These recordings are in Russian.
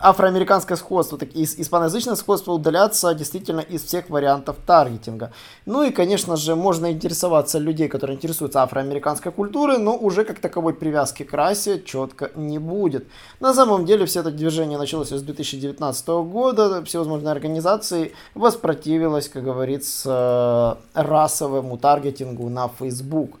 афроамериканское сходство, так и испаноязычное сходство удалятся действительно из всех вариантов таргетинга. Ну и, конечно же, можно интересоваться людей, которые интересуются афроамериканской культурой, но уже как таковой привязки к расе четко не будет. На самом деле все это движение началось с 2019 года, всевозможные организации воспротивилась, как говорится, расовому таргетингу на Facebook.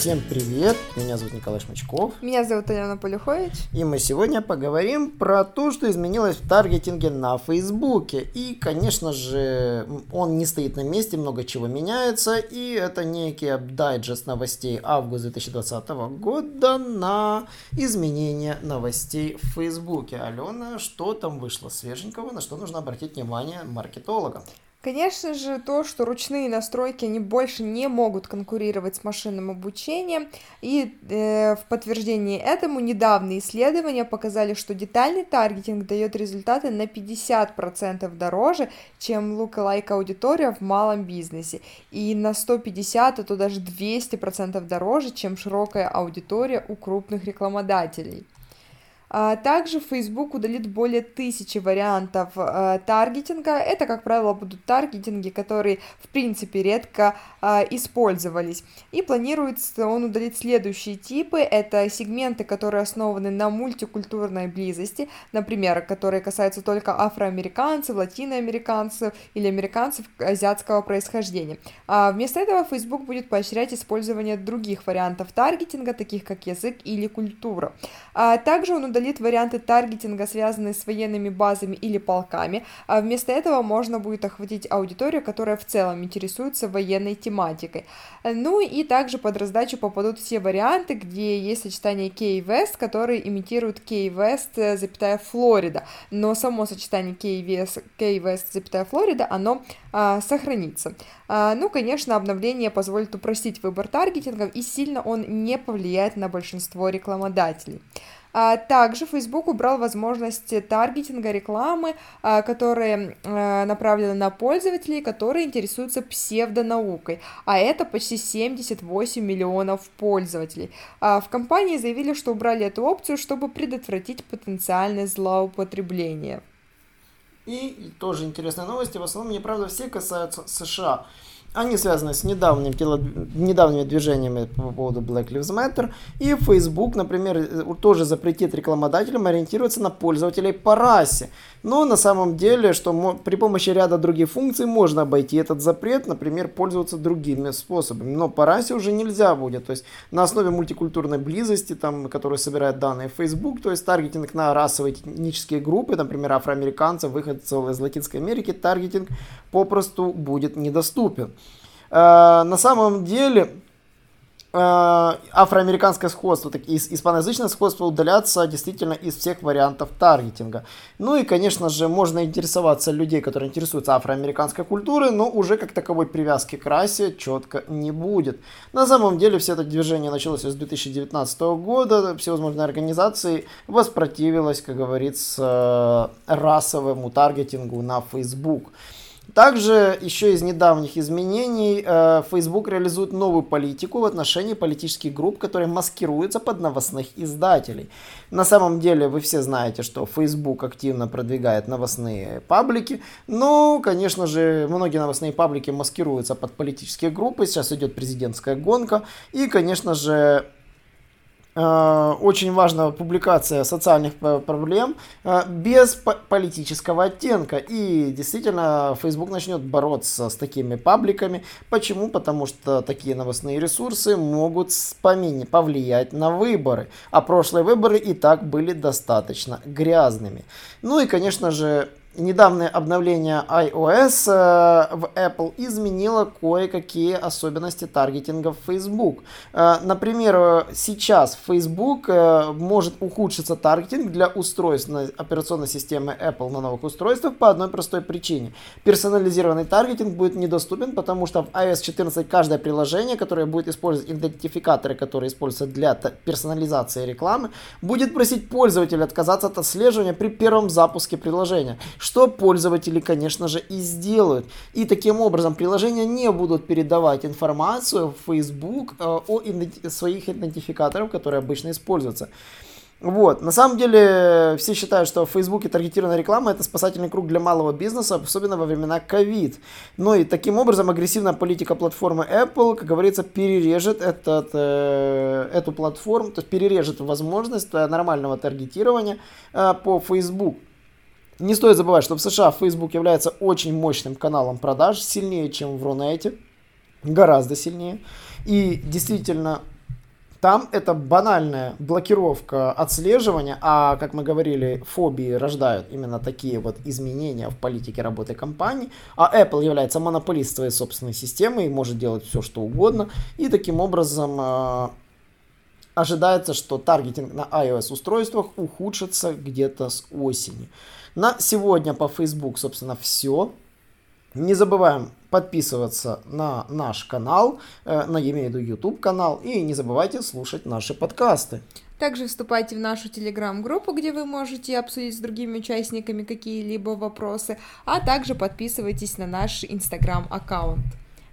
Всем привет, меня зовут Николай Шмачков. Меня зовут Алена Полюхович. И мы сегодня поговорим про то, что изменилось в таргетинге на Фейсбуке. И, конечно же, он не стоит на месте, много чего меняется. И это некий дайджест новостей августа 2020 года на изменение новостей в Фейсбуке. Алена, что там вышло свеженького, на что нужно обратить внимание маркетологам? Конечно же, то, что ручные настройки, они больше не могут конкурировать с машинным обучением, и э, в подтверждении этому недавние исследования показали, что детальный таргетинг дает результаты на 50% дороже, чем lookalike аудитория в малом бизнесе, и на 150, а то даже 200% дороже, чем широкая аудитория у крупных рекламодателей. А также Facebook удалит более тысячи вариантов э, таргетинга. Это, как правило, будут таргетинги, которые, в принципе, редко э, использовались. И планируется он удалить следующие типы. Это сегменты, которые основаны на мультикультурной близости, например, которые касаются только афроамериканцев, латиноамериканцев или американцев азиатского происхождения. А вместо этого Facebook будет поощрять использование других вариантов таргетинга, таких как язык или культура. А также он удалит удалит варианты таргетинга, связанные с военными базами или полками, а вместо этого можно будет охватить аудиторию, которая в целом интересуется военной тематикой. Ну и также под раздачу попадут все варианты, где есть сочетание Key West, которые имитируют Key West, запятая Флорида, но само сочетание Key West, Key West, запятая Флорида, оно а, сохранится. А, ну, конечно, обновление позволит упростить выбор таргетингов, и сильно он не повлияет на большинство рекламодателей. А также Facebook убрал возможность таргетинга рекламы, а, которые а, направлены на пользователей, которые интересуются псевдонаукой, а это почти 78 миллионов пользователей. В компании заявили, что убрали эту опцию, чтобы предотвратить потенциальное злоупотребление. И тоже интересные новости, в основном, мне правда, все касаются США. Они связаны с недавним, недавними движениями по поводу Black Lives Matter. И Facebook, например, э, тоже запретит рекламодателям ориентироваться на пользователей по расе. Но на самом деле, что при помощи ряда других функций можно обойти этот запрет, например, пользоваться другими способами. Но по расе уже нельзя будет. То есть на основе мультикультурной близости, там, которая собирает данные Facebook, то есть таргетинг на расовые этнические группы, например, афроамериканцев, выходцев из Латинской Америки, таргетинг попросту будет недоступен. Э, на самом деле э, афроамериканское сходство, так и испаноязычное сходство удалятся действительно из всех вариантов таргетинга. Ну и, конечно же, можно интересоваться людей, которые интересуются афроамериканской культурой, но уже как таковой привязки к расе четко не будет. На самом деле все это движение началось с 2019 года, всевозможные организации воспротивилась, как говорится, расовому таргетингу на Facebook. Также еще из недавних изменений э, Facebook реализует новую политику в отношении политических групп, которые маскируются под новостных издателей. На самом деле вы все знаете, что Facebook активно продвигает новостные паблики, но, конечно же, многие новостные паблики маскируются под политические группы. Сейчас идет президентская гонка и, конечно же, очень важна публикация социальных проблем э, без политического оттенка. И действительно, Facebook начнет бороться с такими пабликами. Почему? Потому что такие новостные ресурсы могут повлиять на выборы. А прошлые выборы и так были достаточно грязными. Ну и, конечно же, недавнее обновление iOS э, в Apple изменило кое-какие особенности таргетинга в Facebook. Э, например, сейчас Facebook э, может ухудшиться таргетинг для устройств операционной системы Apple на новых устройствах по одной простой причине. Персонализированный таргетинг будет недоступен, потому что в iOS 14 каждое приложение, которое будет использовать идентификаторы, которые используются для персонализации рекламы, будет просить пользователя отказаться от отслеживания при первом запуске приложения, что пользователи, конечно же, и сделают. И таким образом приложения не будут передавать информацию в Facebook э, о своих идентификаторах, которые обычно используются. Вот. На самом деле, все считают, что в Фейсбуке таргетированная реклама – это спасательный круг для малого бизнеса, особенно во времена ковид. Ну и таким образом агрессивная политика платформы Apple, как говорится, перережет этот, э, эту платформу, то есть перережет возможность э, нормального таргетирования э, по Facebook. Не стоит забывать, что в США Facebook является очень мощным каналом продаж, сильнее, чем в Рунете, гораздо сильнее. И действительно, там это банальная блокировка отслеживания, а, как мы говорили, фобии рождают именно такие вот изменения в политике работы компании. А Apple является монополистом своей собственной системы и может делать все, что угодно. И таким образом э, ожидается, что таргетинг на iOS устройствах ухудшится где-то с осени. На сегодня по Facebook, собственно, все. Не забываем подписываться на наш канал, э, на я имею в виду YouTube канал, и не забывайте слушать наши подкасты. Также вступайте в нашу телеграм-группу, где вы можете обсудить с другими участниками какие-либо вопросы, а также подписывайтесь на наш инстаграм-аккаунт.